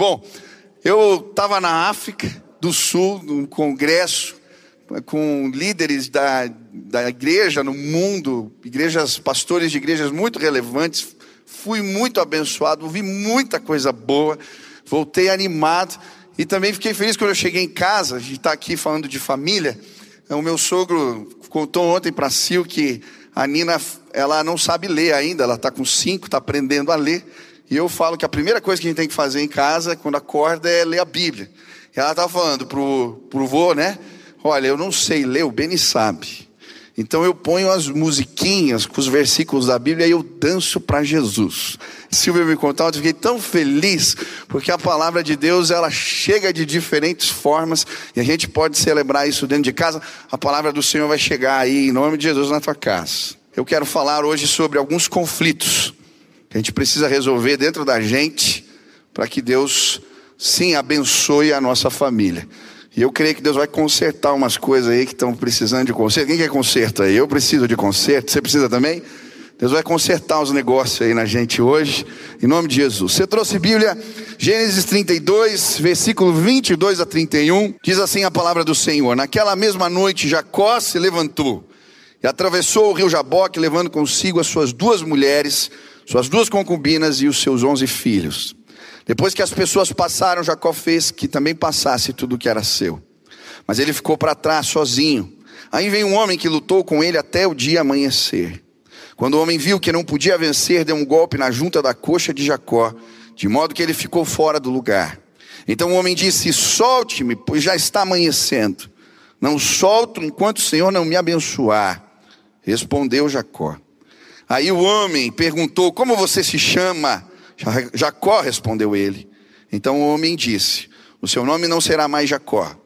Bom, eu estava na África do Sul, num congresso, com líderes da, da igreja no mundo, igrejas, pastores de igrejas muito relevantes. Fui muito abençoado, ouvi muita coisa boa, voltei animado e também fiquei feliz quando eu cheguei em casa. A gente está aqui falando de família. O meu sogro contou ontem para Sil que a Nina, ela não sabe ler ainda, ela está com cinco, está aprendendo a ler. E eu falo que a primeira coisa que a gente tem que fazer em casa, quando acorda, é ler a Bíblia. E ela estava falando pro, pro vô, né? Olha, eu não sei ler, o Beni sabe. Então eu ponho as musiquinhas com os versículos da Bíblia e eu danço para Jesus. Silvia me contou, eu fiquei tão feliz, porque a palavra de Deus ela chega de diferentes formas e a gente pode celebrar isso dentro de casa. A palavra do Senhor vai chegar aí em nome de Jesus na tua casa. Eu quero falar hoje sobre alguns conflitos que a gente precisa resolver dentro da gente para que Deus sim abençoe a nossa família. E eu creio que Deus vai consertar umas coisas aí que estão precisando de conserto. Quem quer conserto aí? Eu preciso de conserto. Você precisa também? Deus vai consertar os negócios aí na gente hoje, em nome de Jesus. Você trouxe Bíblia, Gênesis 32, versículo 22 a 31, diz assim a palavra do Senhor: Naquela mesma noite, Jacó se levantou e atravessou o rio Jaboque, levando consigo as suas duas mulheres, suas duas concubinas e os seus onze filhos. Depois que as pessoas passaram, Jacó fez que também passasse tudo o que era seu. Mas ele ficou para trás sozinho. Aí veio um homem que lutou com ele até o dia amanhecer. Quando o homem viu que não podia vencer, deu um golpe na junta da coxa de Jacó, de modo que ele ficou fora do lugar. Então o homem disse: Solte-me, pois já está amanhecendo. Não solto enquanto o Senhor não me abençoar. Respondeu Jacó. Aí o homem perguntou: Como você se chama? Jacó respondeu ele. Então o homem disse: O seu nome não será mais Jacó.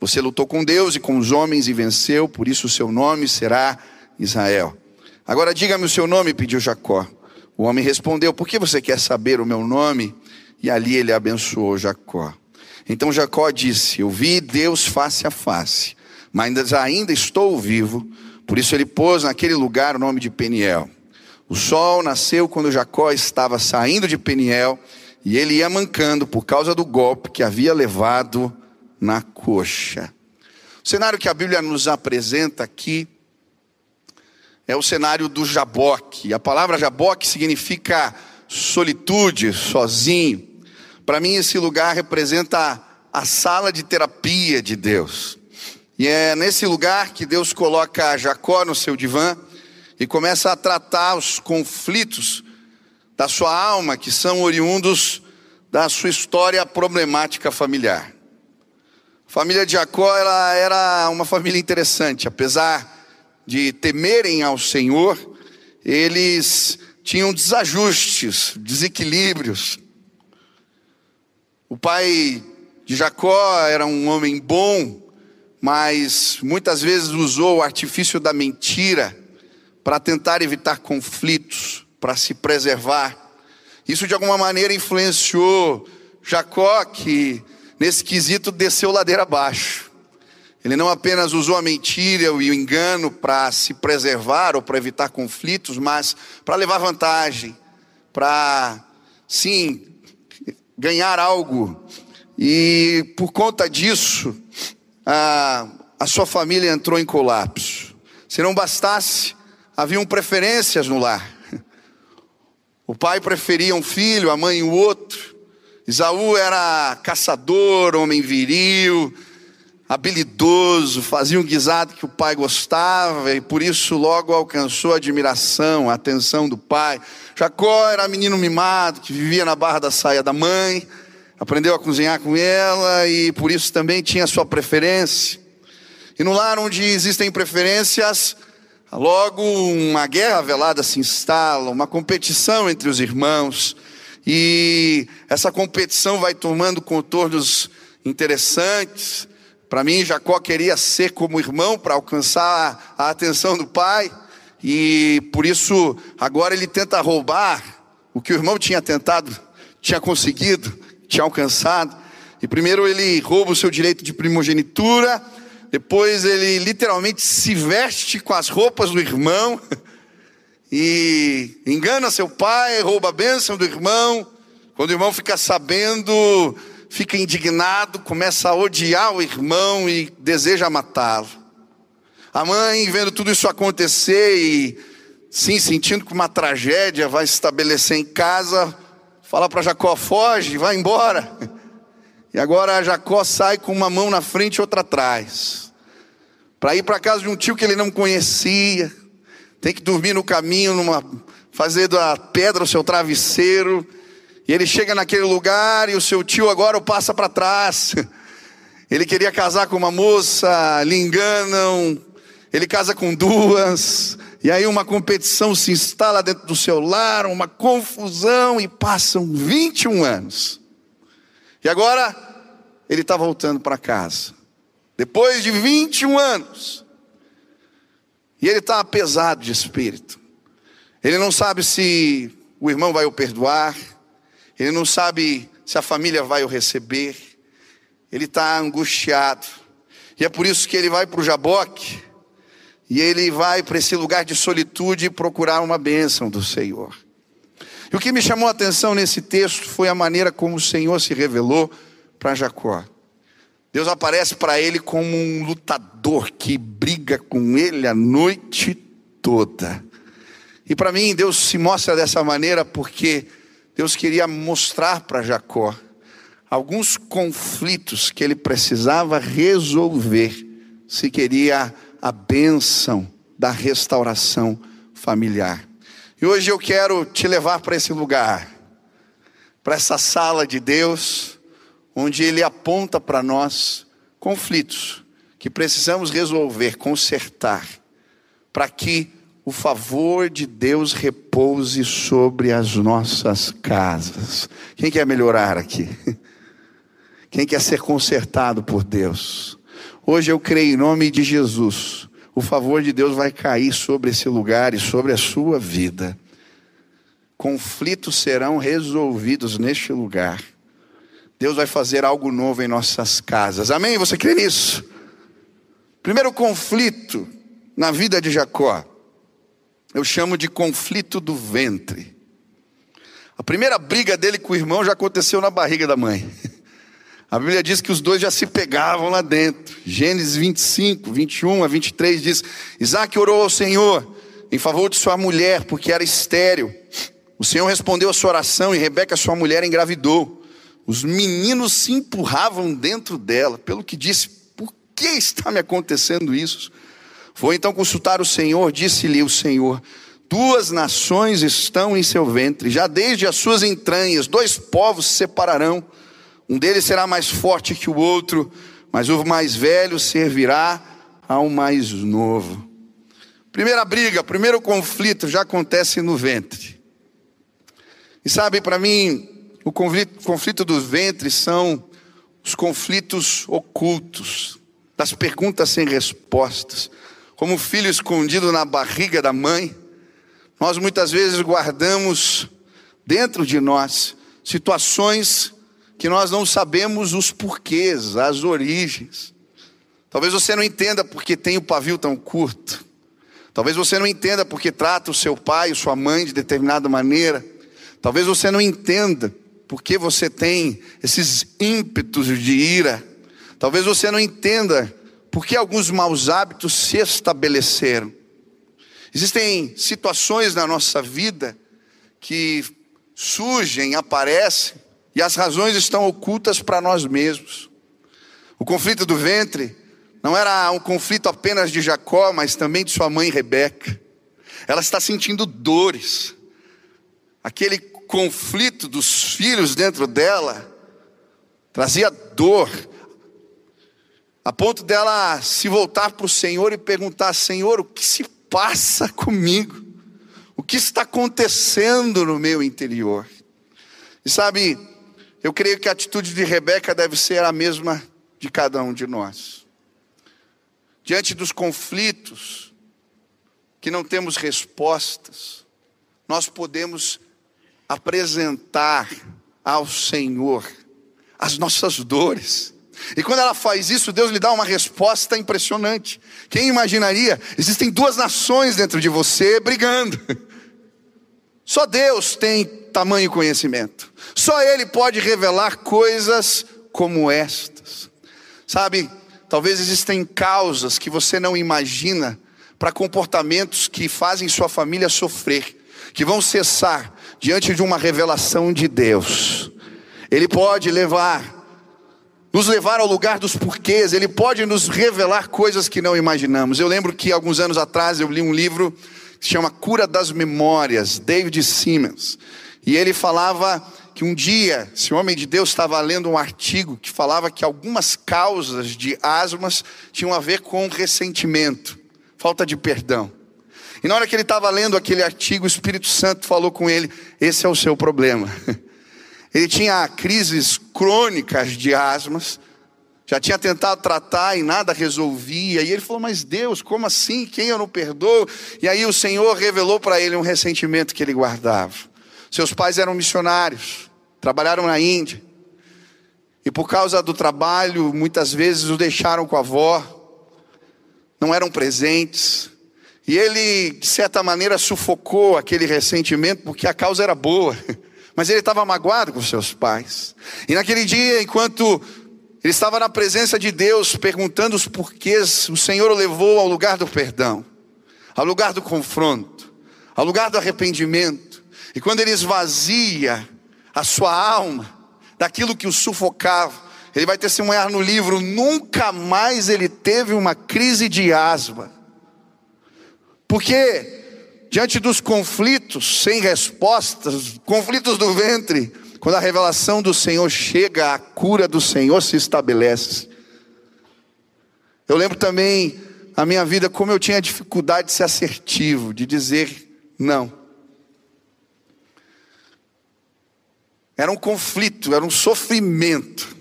Você lutou com Deus e com os homens e venceu, por isso o seu nome será Israel. Agora diga-me o seu nome, pediu Jacó. O homem respondeu: Por que você quer saber o meu nome? E ali ele abençoou Jacó. Então Jacó disse: Eu vi Deus face a face, mas ainda estou vivo. Por isso ele pôs naquele lugar o nome de Peniel. O sol nasceu quando Jacó estava saindo de Peniel e ele ia mancando por causa do golpe que havia levado na coxa. O cenário que a Bíblia nos apresenta aqui é o cenário do Jaboque. A palavra Jaboque significa solitude, sozinho. Para mim, esse lugar representa a sala de terapia de Deus. E é nesse lugar que Deus coloca Jacó no seu divã e começa a tratar os conflitos da sua alma, que são oriundos da sua história problemática familiar. A família de Jacó ela era uma família interessante, apesar de temerem ao Senhor, eles tinham desajustes, desequilíbrios. O pai de Jacó era um homem bom, mas muitas vezes usou o artifício da mentira para tentar evitar conflitos, para se preservar. Isso de alguma maneira influenciou Jacó, que nesse quesito desceu ladeira abaixo. Ele não apenas usou a mentira e o engano para se preservar ou para evitar conflitos, mas para levar vantagem, para, sim, ganhar algo. E por conta disso, a, a sua família entrou em colapso. Se não bastasse, haviam preferências no lar. O pai preferia um filho, a mãe o outro. Isaú era caçador, homem viril, habilidoso, fazia um guisado que o pai gostava e por isso logo alcançou a admiração, a atenção do pai. Jacó era menino mimado que vivia na barra da saia da mãe, aprendeu a cozinhar com ela e por isso também tinha sua preferência. E no lar onde existem preferências, Logo, uma guerra velada se instala, uma competição entre os irmãos, e essa competição vai tomando contornos interessantes. Para mim, Jacó queria ser como irmão para alcançar a atenção do pai, e por isso agora ele tenta roubar o que o irmão tinha tentado, tinha conseguido, tinha alcançado. E primeiro ele rouba o seu direito de primogenitura, depois ele literalmente se veste com as roupas do irmão e engana seu pai, rouba a bênção do irmão Quando o irmão fica sabendo, fica indignado, começa a odiar o irmão e deseja matá-lo. A mãe, vendo tudo isso acontecer e, sim, sentindo que uma tragédia vai se estabelecer em casa, fala para Jacó: foge, vai embora. E agora Jacó sai com uma mão na frente e outra atrás, para ir para casa de um tio que ele não conhecia, tem que dormir no caminho, numa, fazer da pedra o seu travesseiro, e ele chega naquele lugar e o seu tio agora o passa para trás. Ele queria casar com uma moça, lhe enganam, ele casa com duas, e aí uma competição se instala dentro do seu lar, uma confusão, e passam 21 anos. E agora ele está voltando para casa. Depois de 21 anos. E ele está pesado de espírito. Ele não sabe se o irmão vai o perdoar. Ele não sabe se a família vai o receber. Ele está angustiado. E é por isso que ele vai para o Jaboque. E ele vai para esse lugar de solitude procurar uma bênção do Senhor. E o que me chamou a atenção nesse texto foi a maneira como o Senhor se revelou para Jacó. Deus aparece para ele como um lutador que briga com ele a noite toda. E para mim, Deus se mostra dessa maneira porque Deus queria mostrar para Jacó alguns conflitos que ele precisava resolver se queria a bênção da restauração familiar. E hoje eu quero te levar para esse lugar, para essa sala de Deus, onde Ele aponta para nós conflitos que precisamos resolver, consertar, para que o favor de Deus repouse sobre as nossas casas. Quem quer melhorar aqui? Quem quer ser consertado por Deus? Hoje eu creio em nome de Jesus o favor de Deus vai cair sobre esse lugar e sobre a sua vida. Conflitos serão resolvidos neste lugar. Deus vai fazer algo novo em nossas casas. Amém? Você crê nisso? Primeiro conflito na vida de Jacó, eu chamo de conflito do ventre. A primeira briga dele com o irmão já aconteceu na barriga da mãe. A Bíblia diz que os dois já se pegavam lá dentro. Gênesis 25, 21 a 23 diz: Isaac orou ao Senhor em favor de sua mulher, porque era estéril. O Senhor respondeu a sua oração e Rebeca, sua mulher, engravidou. Os meninos se empurravam dentro dela, pelo que disse: Por que está me acontecendo isso? Foi então consultar o Senhor, disse-lhe o Senhor: Duas nações estão em seu ventre, já desde as suas entranhas, dois povos se separarão. Um deles será mais forte que o outro, mas o mais velho servirá ao mais novo. Primeira briga, primeiro conflito já acontece no ventre. E sabe, para mim, o conflito, conflito do ventre são os conflitos ocultos, das perguntas sem respostas. Como o filho escondido na barriga da mãe, nós muitas vezes guardamos dentro de nós situações que nós não sabemos os porquês, as origens. Talvez você não entenda porque tem o pavio tão curto. Talvez você não entenda porque trata o seu pai, sua mãe de determinada maneira. Talvez você não entenda porque você tem esses ímpetos de ira. Talvez você não entenda porque alguns maus hábitos se estabeleceram. Existem situações na nossa vida que surgem, aparecem, e as razões estão ocultas para nós mesmos. O conflito do ventre não era um conflito apenas de Jacó, mas também de sua mãe Rebeca. Ela está sentindo dores. Aquele conflito dos filhos dentro dela trazia dor, a ponto dela se voltar para o Senhor e perguntar: Senhor, o que se passa comigo? O que está acontecendo no meu interior? E sabe, eu creio que a atitude de Rebeca deve ser a mesma de cada um de nós. Diante dos conflitos, que não temos respostas, nós podemos apresentar ao Senhor as nossas dores. E quando ela faz isso, Deus lhe dá uma resposta impressionante. Quem imaginaria? Existem duas nações dentro de você brigando. Só Deus tem tamanho conhecimento. Só Ele pode revelar coisas como estas. Sabe, talvez existem causas que você não imagina para comportamentos que fazem sua família sofrer, que vão cessar diante de uma revelação de Deus. Ele pode levar nos levar ao lugar dos porquês, ele pode nos revelar coisas que não imaginamos. Eu lembro que alguns anos atrás eu li um livro que se chama Cura das Memórias, David Simmons. E ele falava que um dia, esse homem de Deus estava lendo um artigo que falava que algumas causas de asmas tinham a ver com ressentimento, falta de perdão. E na hora que ele estava lendo aquele artigo, o Espírito Santo falou com ele: esse é o seu problema. Ele tinha crises crônicas de asmas, já tinha tentado tratar e nada resolvia. E ele falou: Mas Deus, como assim? Quem eu não perdoo? E aí o Senhor revelou para ele um ressentimento que ele guardava. Seus pais eram missionários, trabalharam na Índia. E por causa do trabalho, muitas vezes o deixaram com a avó, não eram presentes. E ele, de certa maneira, sufocou aquele ressentimento, porque a causa era boa. Mas ele estava magoado com seus pais. E naquele dia, enquanto ele estava na presença de Deus, perguntando os porquês, o Senhor o levou ao lugar do perdão, ao lugar do confronto, ao lugar do arrependimento. E quando ele esvazia a sua alma daquilo que o sufocava, ele vai testemunhar no livro: nunca mais ele teve uma crise de asma. Porque diante dos conflitos sem respostas, conflitos do ventre, quando a revelação do Senhor chega, a cura do Senhor se estabelece. Eu lembro também a minha vida como eu tinha dificuldade de ser assertivo, de dizer não. Era um conflito, era um sofrimento.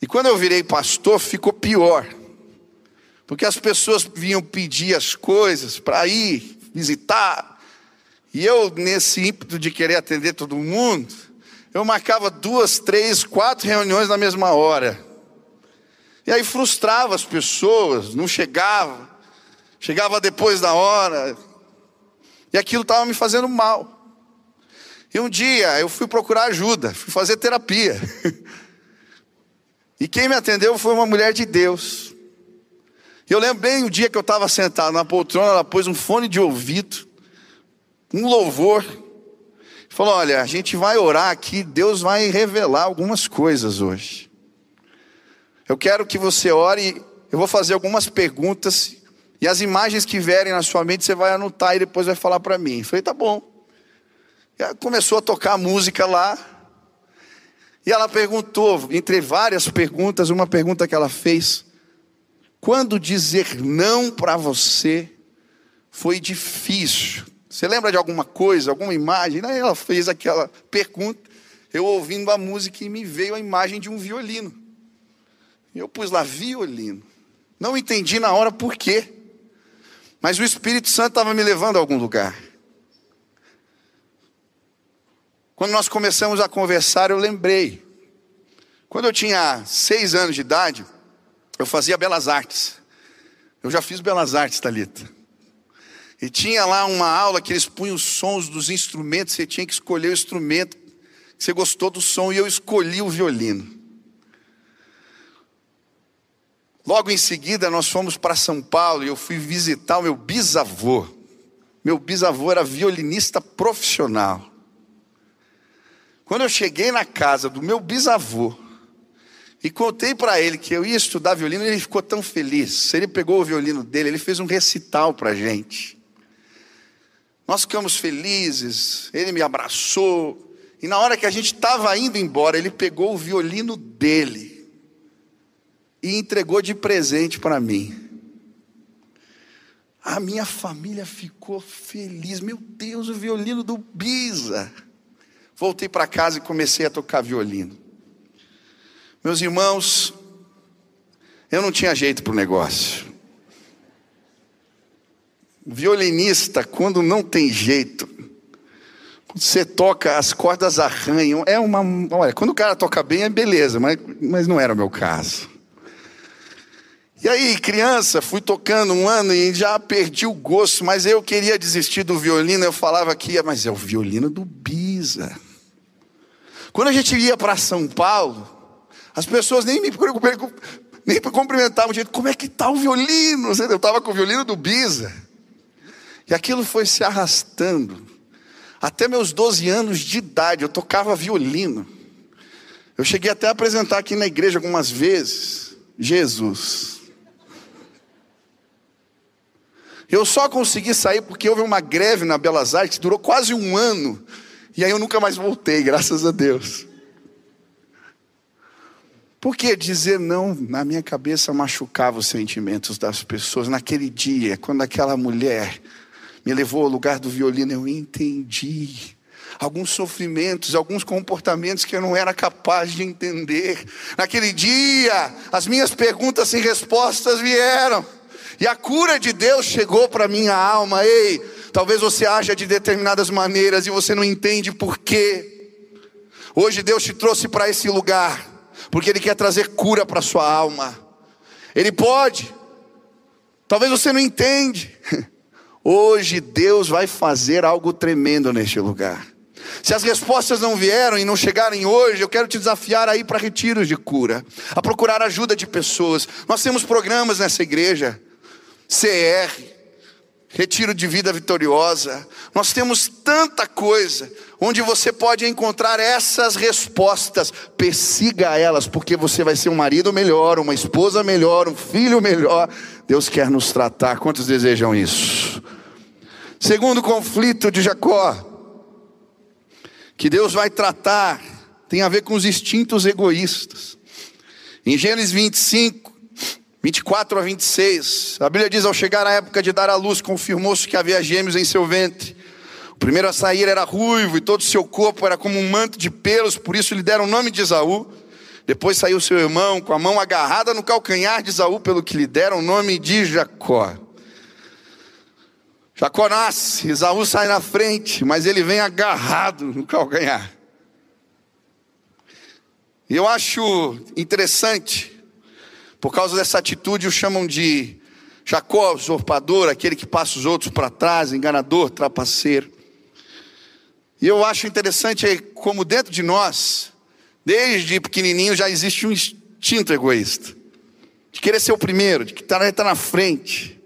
E quando eu virei pastor, ficou pior. Porque as pessoas vinham pedir as coisas para ir visitar. E eu, nesse ímpeto de querer atender todo mundo, eu marcava duas, três, quatro reuniões na mesma hora. E aí frustrava as pessoas, não chegava, chegava depois da hora. E aquilo estava me fazendo mal. E um dia eu fui procurar ajuda, fui fazer terapia. E quem me atendeu foi uma mulher de Deus. Eu lembro bem o dia que eu estava sentado na poltrona, ela pôs um fone de ouvido, um louvor, falou: Olha, a gente vai orar aqui, Deus vai revelar algumas coisas hoje. Eu quero que você ore, eu vou fazer algumas perguntas, e as imagens que vierem na sua mente você vai anotar e depois vai falar para mim. Eu falei: Tá bom. E começou a tocar música lá, e ela perguntou, entre várias perguntas, uma pergunta que ela fez. Quando dizer não para você foi difícil? Você lembra de alguma coisa, alguma imagem? Aí ela fez aquela pergunta, eu ouvindo a música e me veio a imagem de um violino. Eu pus lá violino. Não entendi na hora por quê. Mas o Espírito Santo estava me levando a algum lugar. Quando nós começamos a conversar, eu lembrei. Quando eu tinha seis anos de idade, eu fazia belas artes. Eu já fiz belas artes, Talita. E tinha lá uma aula que eles punham os sons dos instrumentos, você tinha que escolher o instrumento você gostou do som, e eu escolhi o violino. Logo em seguida, nós fomos para São Paulo e eu fui visitar o meu bisavô. Meu bisavô era violinista profissional. Quando eu cheguei na casa do meu bisavô, e contei para ele que eu ia estudar violino, ele ficou tão feliz. Ele pegou o violino dele, ele fez um recital para gente. Nós ficamos felizes, ele me abraçou. E na hora que a gente estava indo embora, ele pegou o violino dele e entregou de presente para mim. A minha família ficou feliz. Meu Deus, o violino do Bisa. Voltei para casa e comecei a tocar violino. Meus irmãos, eu não tinha jeito para o negócio. Violinista, quando não tem jeito, quando você toca, as cordas arranham. É uma. Olha, quando o cara toca bem, é beleza, mas, mas não era o meu caso. E aí, criança, fui tocando um ano e já perdi o gosto, mas eu queria desistir do violino. Eu falava que, mas é o violino do Bisa. Quando a gente ia para São Paulo, as pessoas nem me nem cumprimentavam, gente, como é que está o violino? Eu estava com o violino do Bisa. E aquilo foi se arrastando. Até meus 12 anos de idade, eu tocava violino. Eu cheguei até a apresentar aqui na igreja algumas vezes. Jesus. Eu só consegui sair porque houve uma greve na Belas Artes que durou quase um ano. E aí eu nunca mais voltei, graças a Deus. Porque dizer não na minha cabeça machucava os sentimentos das pessoas. Naquele dia, quando aquela mulher me levou ao lugar do violino, eu entendi alguns sofrimentos, alguns comportamentos que eu não era capaz de entender. Naquele dia, as minhas perguntas sem respostas vieram. E a cura de Deus chegou para minha alma. Ei, talvez você haja de determinadas maneiras e você não entende por quê. Hoje Deus te trouxe para esse lugar, porque Ele quer trazer cura para sua alma. Ele pode. Talvez você não entende. Hoje Deus vai fazer algo tremendo neste lugar. Se as respostas não vieram e não chegarem hoje, eu quero te desafiar a ir para retiros de cura, a procurar ajuda de pessoas. Nós temos programas nessa igreja. CR, Retiro de Vida Vitoriosa. Nós temos tanta coisa onde você pode encontrar essas respostas. Persiga elas, porque você vai ser um marido melhor, uma esposa melhor, um filho melhor. Deus quer nos tratar. Quantos desejam isso? Segundo conflito de Jacó, que Deus vai tratar, tem a ver com os instintos egoístas. Em Gênesis 25, 24 a 26, a Bíblia diz: Ao chegar a época de dar à luz, confirmou-se que havia gêmeos em seu ventre. O primeiro a sair era ruivo e todo o seu corpo era como um manto de pelos, por isso lhe deram o nome de Esaú. Depois saiu seu irmão com a mão agarrada no calcanhar de Esaú, pelo que lhe deram o nome de Jacó. Jacó nasce, Esaú sai na frente, mas ele vem agarrado no calcanhar. E eu acho interessante por causa dessa atitude, o chamam de Jacó, usurpador, aquele que passa os outros para trás, enganador, trapaceiro. E eu acho interessante como dentro de nós, desde pequenininho, já existe um instinto egoísta. De querer ser o primeiro, de estar tá na frente.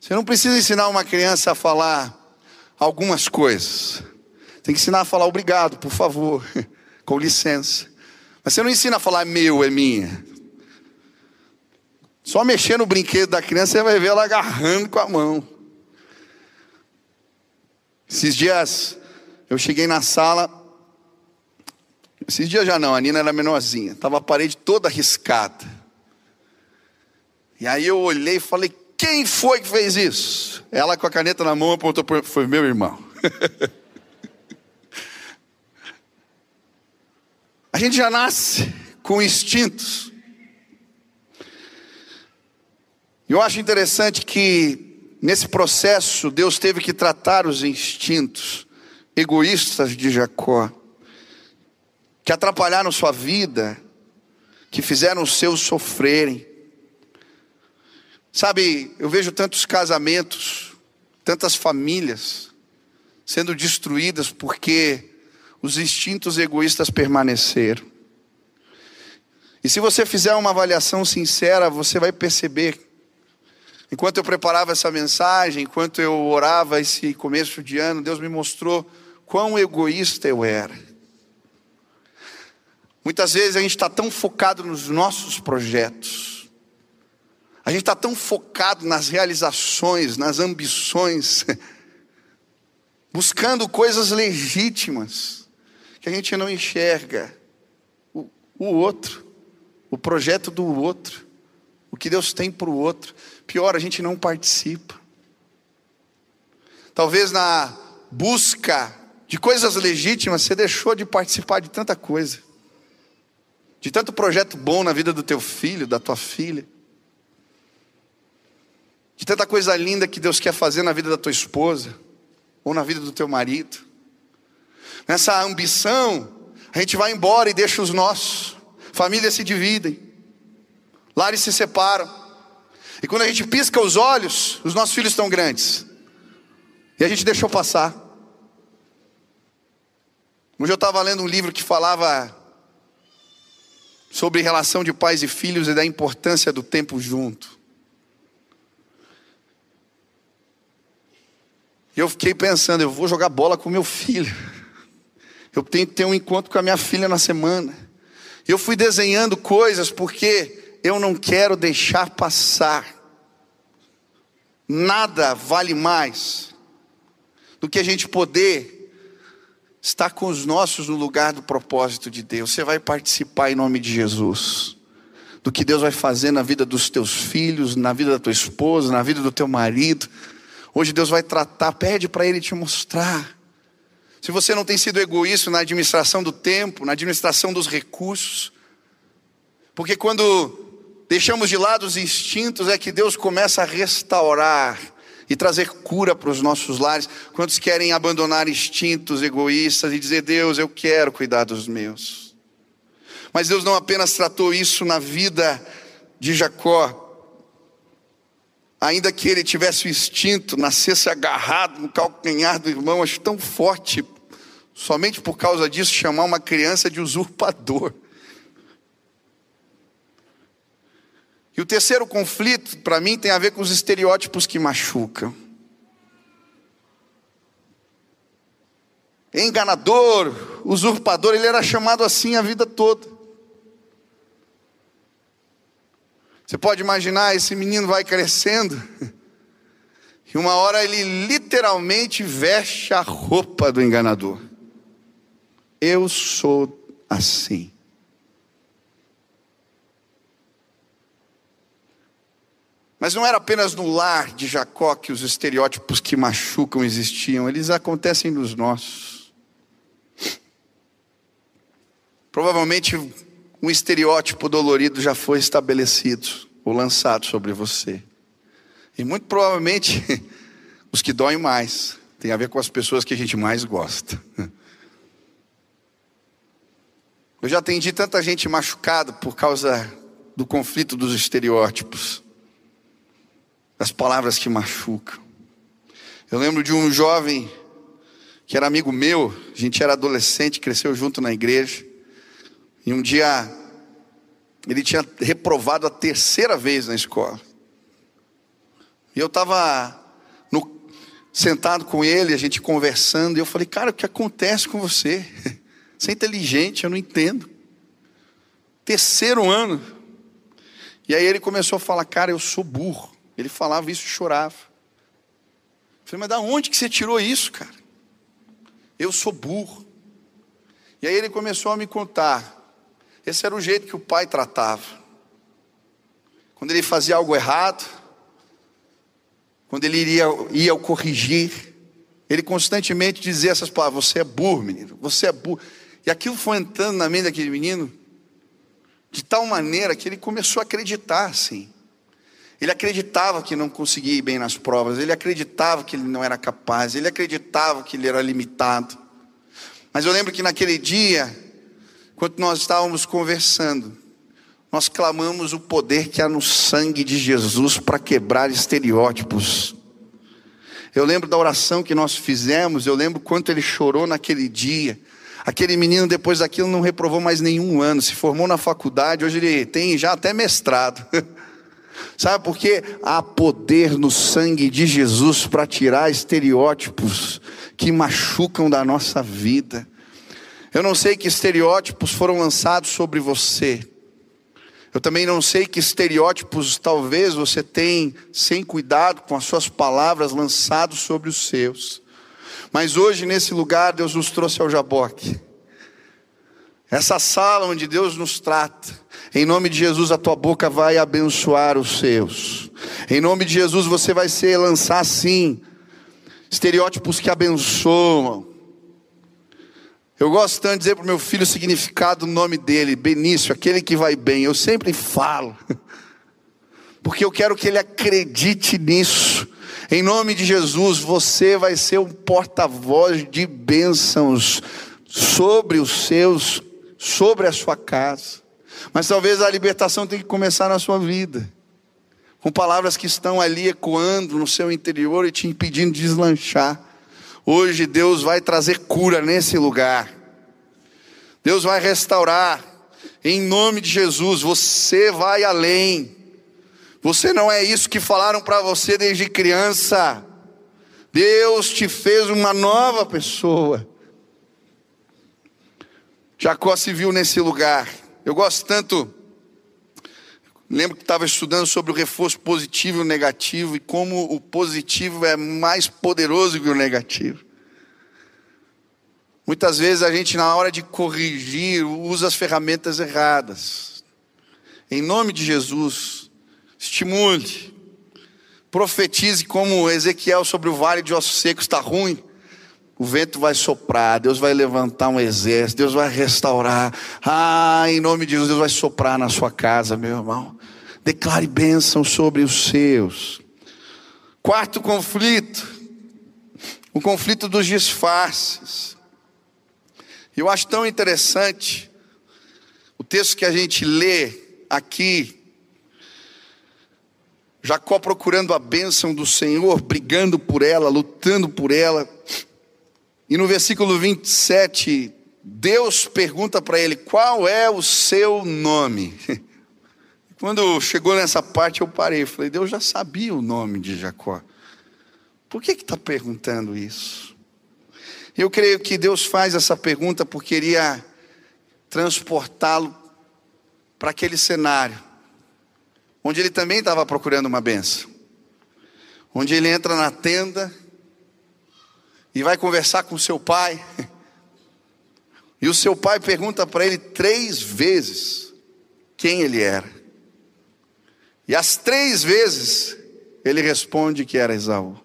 Você não precisa ensinar uma criança a falar algumas coisas. Tem que ensinar a falar obrigado, por favor, com licença. Mas você não ensina a falar meu, é minha. Só mexer no brinquedo da criança, você vai ver ela agarrando com a mão. Esses dias, eu cheguei na sala. Esses dias já não, a Nina era menorzinha. Estava a parede toda arriscada. E aí eu olhei e falei: Quem foi que fez isso? Ela com a caneta na mão apontou: Foi meu irmão. a gente já nasce com instintos. Eu acho interessante que nesse processo Deus teve que tratar os instintos egoístas de Jacó, que atrapalharam sua vida, que fizeram os seus sofrerem. Sabe, eu vejo tantos casamentos, tantas famílias sendo destruídas porque os instintos egoístas permaneceram. E se você fizer uma avaliação sincera, você vai perceber Enquanto eu preparava essa mensagem, enquanto eu orava esse começo de ano, Deus me mostrou quão egoísta eu era. Muitas vezes a gente está tão focado nos nossos projetos, a gente está tão focado nas realizações, nas ambições, buscando coisas legítimas, que a gente não enxerga o, o outro, o projeto do outro o que Deus tem para o outro. Pior, a gente não participa. Talvez na busca de coisas legítimas, você deixou de participar de tanta coisa, de tanto projeto bom na vida do teu filho, da tua filha, de tanta coisa linda que Deus quer fazer na vida da tua esposa, ou na vida do teu marido. Nessa ambição, a gente vai embora e deixa os nossos, famílias se dividem. Lares se separam, E quando a gente pisca os olhos, os nossos filhos estão grandes. E a gente deixou passar. Hoje eu estava lendo um livro que falava sobre relação de pais e filhos e da importância do tempo junto. E eu fiquei pensando, eu vou jogar bola com meu filho. Eu tenho que ter um encontro com a minha filha na semana. E eu fui desenhando coisas porque eu não quero deixar passar. Nada vale mais do que a gente poder estar com os nossos no lugar do propósito de Deus. Você vai participar em nome de Jesus. Do que Deus vai fazer na vida dos teus filhos, na vida da tua esposa, na vida do teu marido. Hoje Deus vai tratar, pede para Ele te mostrar. Se você não tem sido egoísta na administração do tempo, na administração dos recursos, porque quando deixamos de lado os instintos é que Deus começa a restaurar e trazer cura para os nossos lares. Quantos querem abandonar instintos egoístas e dizer: Deus, eu quero cuidar dos meus. Mas Deus não apenas tratou isso na vida de Jacó, ainda que ele tivesse o instinto, nascesse agarrado no calcanhar do irmão, acho tão forte, somente por causa disso, chamar uma criança de usurpador. E o terceiro conflito, para mim, tem a ver com os estereótipos que machucam. Enganador, usurpador, ele era chamado assim a vida toda. Você pode imaginar, esse menino vai crescendo, e uma hora ele literalmente veste a roupa do enganador. Eu sou assim. Mas não era apenas no lar de Jacó que os estereótipos que machucam existiam, eles acontecem nos nossos. Provavelmente um estereótipo dolorido já foi estabelecido ou lançado sobre você. E muito provavelmente os que doem mais tem a ver com as pessoas que a gente mais gosta. Eu já atendi tanta gente machucada por causa do conflito dos estereótipos das palavras que machucam. Eu lembro de um jovem que era amigo meu, a gente era adolescente, cresceu junto na igreja, e um dia ele tinha reprovado a terceira vez na escola. E eu estava sentado com ele, a gente conversando, e eu falei, cara, o que acontece com você? Você é inteligente, eu não entendo. Terceiro ano. E aí ele começou a falar, cara, eu sou burro. Ele falava isso e chorava. Eu falei, mas da onde que você tirou isso, cara? Eu sou burro. E aí ele começou a me contar. Esse era o jeito que o pai tratava. Quando ele fazia algo errado, quando ele iria, ia corrigir, ele constantemente dizia essas palavras: Você é burro, menino, você é burro. E aquilo foi entrando na mente daquele menino, de tal maneira que ele começou a acreditar assim. Ele acreditava que não conseguia ir bem nas provas, ele acreditava que ele não era capaz, ele acreditava que ele era limitado. Mas eu lembro que naquele dia, quando nós estávamos conversando, nós clamamos o poder que há no sangue de Jesus para quebrar estereótipos. Eu lembro da oração que nós fizemos, eu lembro quanto ele chorou naquele dia. Aquele menino, depois daquilo, não reprovou mais nenhum ano, se formou na faculdade, hoje ele tem já até mestrado. Sabe por quê? Há poder no sangue de Jesus para tirar estereótipos que machucam da nossa vida. Eu não sei que estereótipos foram lançados sobre você. Eu também não sei que estereótipos talvez você tem, sem cuidado com as suas palavras, lançados sobre os seus. Mas hoje, nesse lugar, Deus nos trouxe ao Jaboque. Essa sala onde Deus nos trata em nome de Jesus, a tua boca vai abençoar os seus. Em nome de Jesus, você vai ser lançar sim estereótipos que abençoam. Eu gosto tanto de dizer para o meu filho o significado do nome dele, Benício, aquele que vai bem. Eu sempre falo, porque eu quero que ele acredite nisso. Em nome de Jesus, você vai ser um porta-voz de bênçãos sobre os seus, sobre a sua casa. Mas talvez a libertação tenha que começar na sua vida. com palavras que estão ali ecoando no seu interior e te impedindo de deslanchar. Hoje Deus vai trazer cura nesse lugar. Deus vai restaurar. Em nome de Jesus, você vai além. Você não é isso que falaram para você desde criança. Deus te fez uma nova pessoa. Jacó se viu nesse lugar. Eu gosto tanto Lembro que estava estudando sobre o reforço positivo e negativo e como o positivo é mais poderoso que o negativo. Muitas vezes a gente, na hora de corrigir, usa as ferramentas erradas. Em nome de Jesus, estimule, profetize como Ezequiel sobre o vale de ossos secos está ruim. O vento vai soprar, Deus vai levantar um exército, Deus vai restaurar. Ah, em nome de Jesus, Deus vai soprar na sua casa, meu irmão. Declare bênção sobre os seus. Quarto conflito, o conflito dos disfarces. Eu acho tão interessante o texto que a gente lê aqui. Jacó procurando a bênção do Senhor, brigando por ela, lutando por ela. E no versículo 27, Deus pergunta para ele: Qual é o seu nome? Quando chegou nessa parte, eu parei. Falei: Deus já sabia o nome de Jacó. Por que está perguntando isso? Eu creio que Deus faz essa pergunta porque queria transportá-lo para aquele cenário, onde ele também estava procurando uma benção. Onde ele entra na tenda e vai conversar com seu pai. E o seu pai pergunta para ele três vezes quem ele era. E as três vezes ele responde que era Esaú.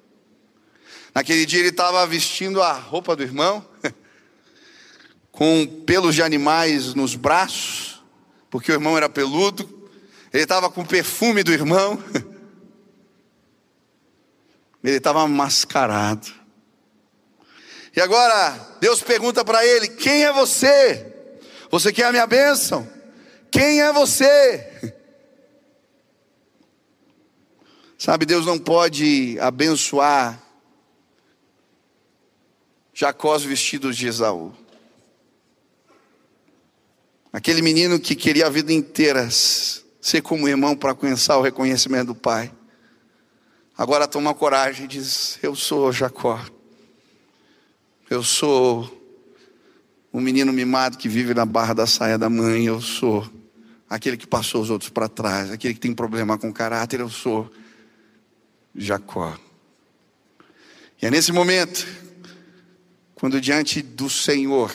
Naquele dia ele estava vestindo a roupa do irmão, com pelos de animais nos braços, porque o irmão era peludo. Ele estava com o perfume do irmão. Ele estava mascarado. E agora, Deus pergunta para ele: Quem é você? Você quer a minha bênção? Quem é você? Sabe, Deus não pode abençoar Jacó vestidos de Esaú. Aquele menino que queria a vida inteira ser como irmão para alcançar o reconhecimento do pai. Agora toma coragem e diz: Eu sou Jacó. Eu sou um menino mimado que vive na barra da saia da mãe. Eu sou aquele que passou os outros para trás, aquele que tem problema com caráter. Eu sou Jacó. E é nesse momento, quando diante do Senhor,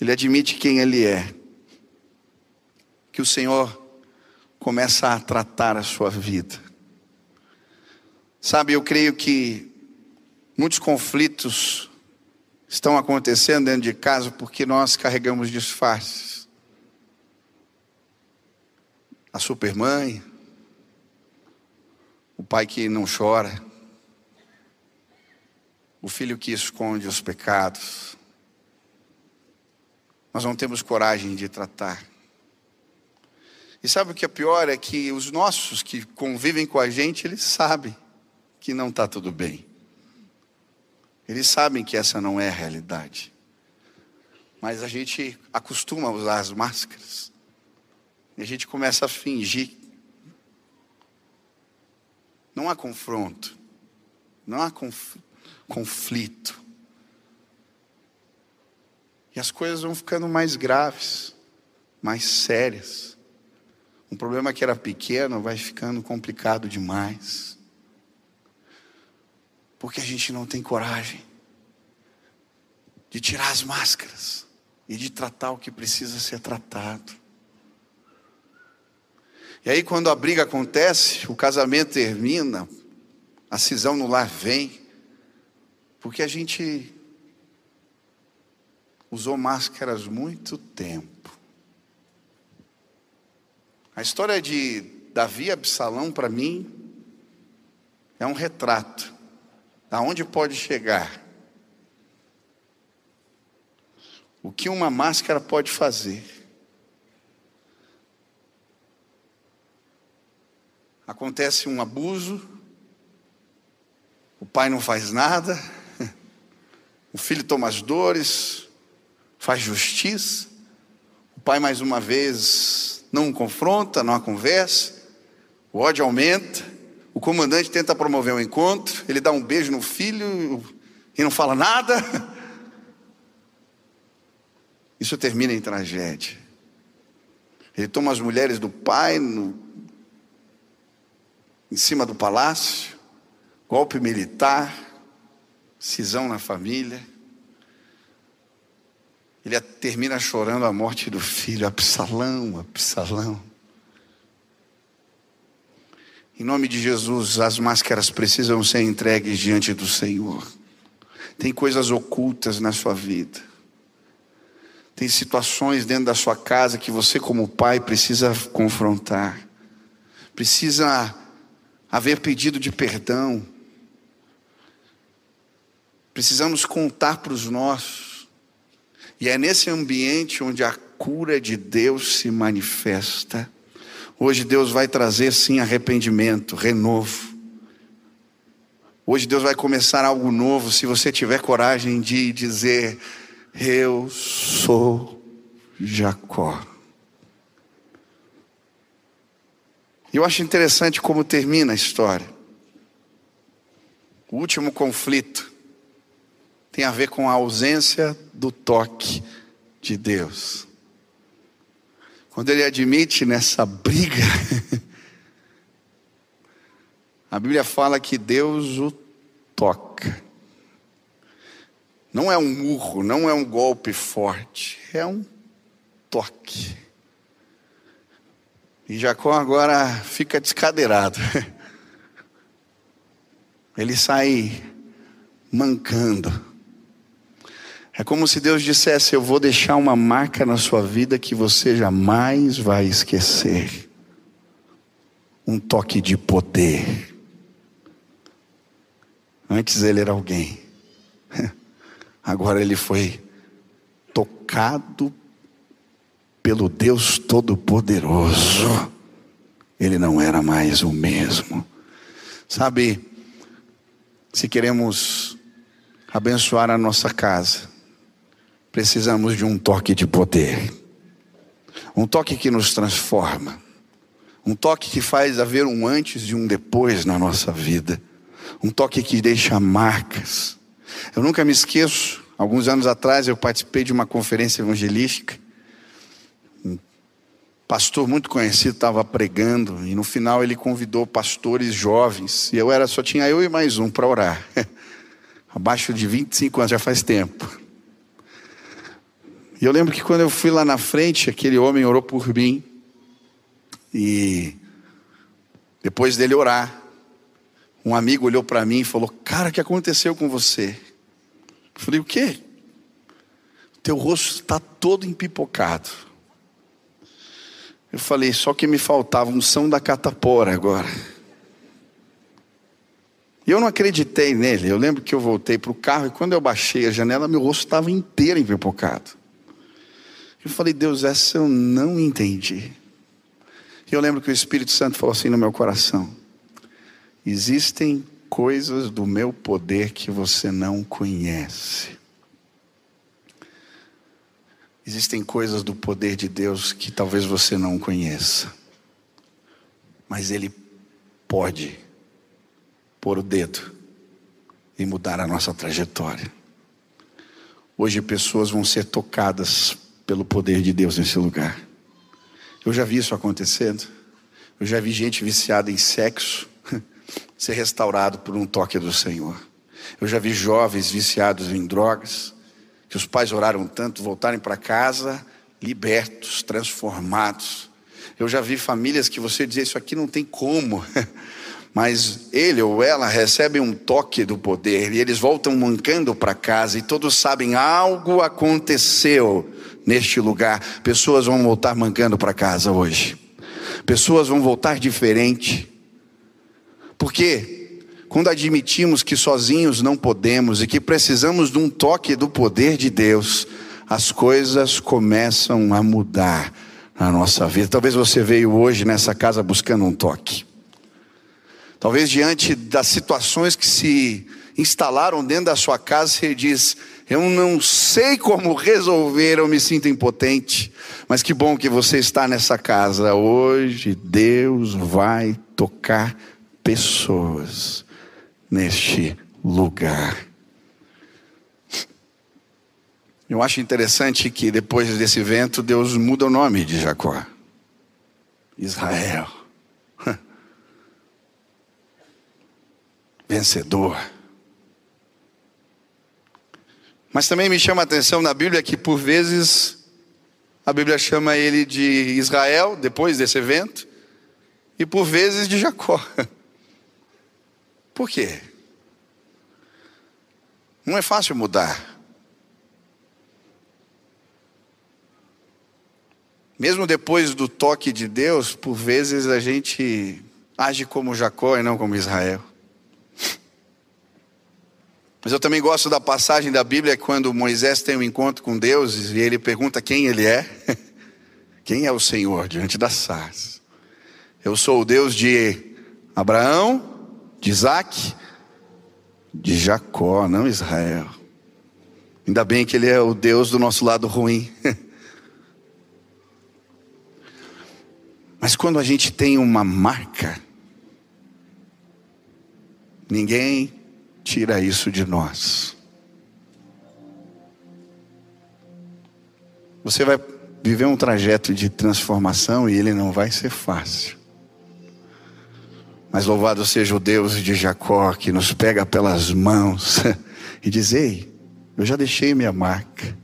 ele admite quem ele é, que o Senhor começa a tratar a sua vida. Sabe, eu creio que muitos conflitos estão acontecendo dentro de casa porque nós carregamos disfarces. A supermãe, o pai que não chora, o filho que esconde os pecados. Nós não temos coragem de tratar. E sabe o que é pior? É que os nossos que convivem com a gente, eles sabem que não está tudo bem. Eles sabem que essa não é a realidade. Mas a gente acostuma a usar as máscaras. E a gente começa a fingir. Não há confronto. Não há conf conflito. E as coisas vão ficando mais graves, mais sérias. Um problema que era pequeno vai ficando complicado demais. Porque a gente não tem coragem de tirar as máscaras e de tratar o que precisa ser tratado. E aí, quando a briga acontece, o casamento termina, a cisão no lar vem, porque a gente usou máscaras muito tempo. A história de Davi e Absalão, para mim, é um retrato aonde pode chegar? O que uma máscara pode fazer? acontece um abuso, o pai não faz nada, o filho toma as dores, faz justiça, o pai mais uma vez não confronta, não conversa, o ódio aumenta, o comandante tenta promover um encontro, ele dá um beijo no filho e não fala nada. Isso termina em tragédia. Ele toma as mulheres do pai no, em cima do palácio, golpe militar, cisão na família. Ele termina chorando a morte do filho, Absalão, Absalão. Em nome de Jesus, as máscaras precisam ser entregues diante do Senhor. Tem coisas ocultas na sua vida. Tem situações dentro da sua casa que você, como pai, precisa confrontar. Precisa haver pedido de perdão. Precisamos contar para os nossos. E é nesse ambiente onde a cura de Deus se manifesta. Hoje Deus vai trazer sim arrependimento, renovo. Hoje Deus vai começar algo novo se você tiver coragem de dizer: eu sou Jacó. Eu acho interessante como termina a história. O último conflito tem a ver com a ausência do toque de Deus. Quando ele admite nessa briga, a Bíblia fala que Deus o toca. Não é um murro, não é um golpe forte, é um toque. E Jacó agora fica descadeirado. Ele sai mancando. É como se Deus dissesse: Eu vou deixar uma marca na sua vida que você jamais vai esquecer. Um toque de poder. Antes ele era alguém. Agora ele foi tocado pelo Deus Todo-Poderoso. Ele não era mais o mesmo. Sabe, se queremos abençoar a nossa casa, precisamos de um toque de poder. Um toque que nos transforma. Um toque que faz haver um antes e um depois na nossa vida. Um toque que deixa marcas. Eu nunca me esqueço, alguns anos atrás eu participei de uma conferência evangelística. Um pastor muito conhecido estava pregando e no final ele convidou pastores jovens. E eu era só tinha eu e mais um para orar. Abaixo de 25 anos, já faz tempo. E eu lembro que quando eu fui lá na frente, aquele homem orou por mim. E depois dele orar, um amigo olhou para mim e falou: Cara, o que aconteceu com você? Eu falei: O quê? O teu rosto está todo empipocado. Eu falei: Só que me faltava um som da catapora agora. E eu não acreditei nele. Eu lembro que eu voltei para o carro e quando eu baixei a janela, meu rosto estava inteiro empipocado. Eu falei: Deus, essa eu não entendi. E eu lembro que o Espírito Santo falou assim no meu coração Existem coisas do meu poder que você não conhece. Existem coisas do poder de Deus que talvez você não conheça. Mas Ele pode pôr o dedo e mudar a nossa trajetória. Hoje pessoas vão ser tocadas pelo poder de Deus nesse lugar. Eu já vi isso acontecendo. Eu já vi gente viciada em sexo ser restaurado por um toque do Senhor. Eu já vi jovens viciados em drogas, que os pais oraram tanto, voltarem para casa libertos, transformados. Eu já vi famílias que você dizia: Isso aqui não tem como. Mas ele ou ela recebe um toque do poder e eles voltam mancando para casa e todos sabem algo aconteceu neste lugar. Pessoas vão voltar mancando para casa hoje. Pessoas vão voltar diferente. Porque quando admitimos que sozinhos não podemos e que precisamos de um toque do poder de Deus, as coisas começam a mudar na nossa vida. Talvez você veio hoje nessa casa buscando um toque. Talvez diante das situações que se instalaram dentro da sua casa, você diz: Eu não sei como resolver, eu me sinto impotente. Mas que bom que você está nessa casa. Hoje Deus vai tocar pessoas neste lugar. Eu acho interessante que depois desse evento, Deus muda o nome de Jacó. Israel. Vencedor. Mas também me chama a atenção na Bíblia que por vezes a Bíblia chama ele de Israel, depois desse evento, e por vezes de Jacó. Por quê? Não é fácil mudar. Mesmo depois do toque de Deus, por vezes a gente age como Jacó e não como Israel. Mas eu também gosto da passagem da Bíblia quando Moisés tem um encontro com Deus e ele pergunta quem ele é. Quem é o Senhor diante das sarças? Eu sou o Deus de Abraão, de Isaac, de Jacó, não Israel. Ainda bem que ele é o Deus do nosso lado ruim. Mas quando a gente tem uma marca, ninguém tira isso de nós. Você vai viver um trajeto de transformação e ele não vai ser fácil. Mas louvado seja o Deus de Jacó que nos pega pelas mãos e diz: Ei, eu já deixei minha marca.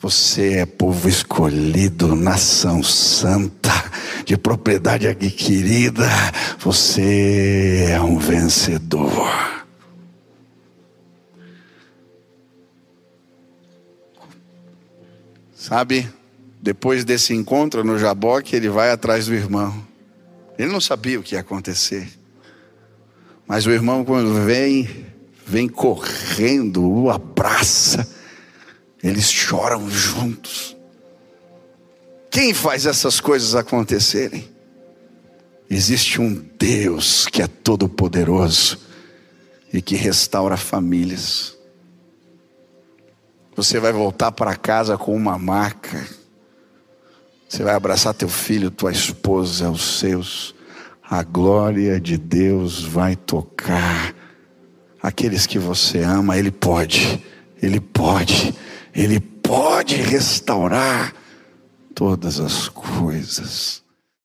Você é povo escolhido, nação santa, de propriedade adquirida. Você é um vencedor. Sabe, depois desse encontro no Jaboque, ele vai atrás do irmão. Ele não sabia o que ia acontecer. Mas o irmão, quando vem, vem correndo, o abraça. Eles choram juntos. Quem faz essas coisas acontecerem? Existe um Deus que é todo-poderoso e que restaura famílias. Você vai voltar para casa com uma marca. Você vai abraçar teu filho, tua esposa, os seus. A glória de Deus vai tocar aqueles que você ama. Ele pode, Ele pode, Ele pode restaurar todas as coisas.